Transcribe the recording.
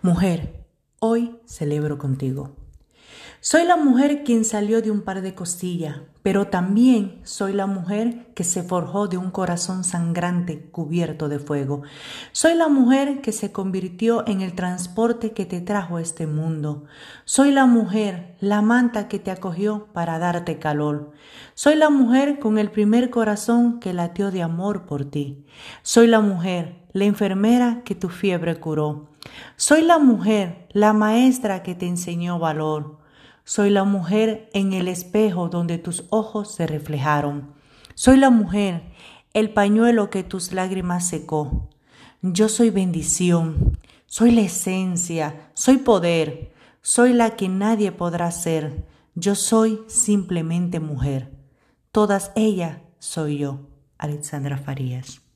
Mujer, hoy celebro contigo. Soy la mujer quien salió de un par de costillas, pero también soy la mujer que se forjó de un corazón sangrante cubierto de fuego. Soy la mujer que se convirtió en el transporte que te trajo a este mundo. Soy la mujer, la manta que te acogió para darte calor. Soy la mujer con el primer corazón que latió de amor por ti. Soy la mujer, la enfermera que tu fiebre curó. Soy la mujer, la maestra que te enseñó valor. Soy la mujer en el espejo donde tus ojos se reflejaron. Soy la mujer, el pañuelo que tus lágrimas secó. Yo soy bendición, soy la esencia, soy poder, soy la que nadie podrá ser. Yo soy simplemente mujer. Todas ellas soy yo, Alexandra Farías.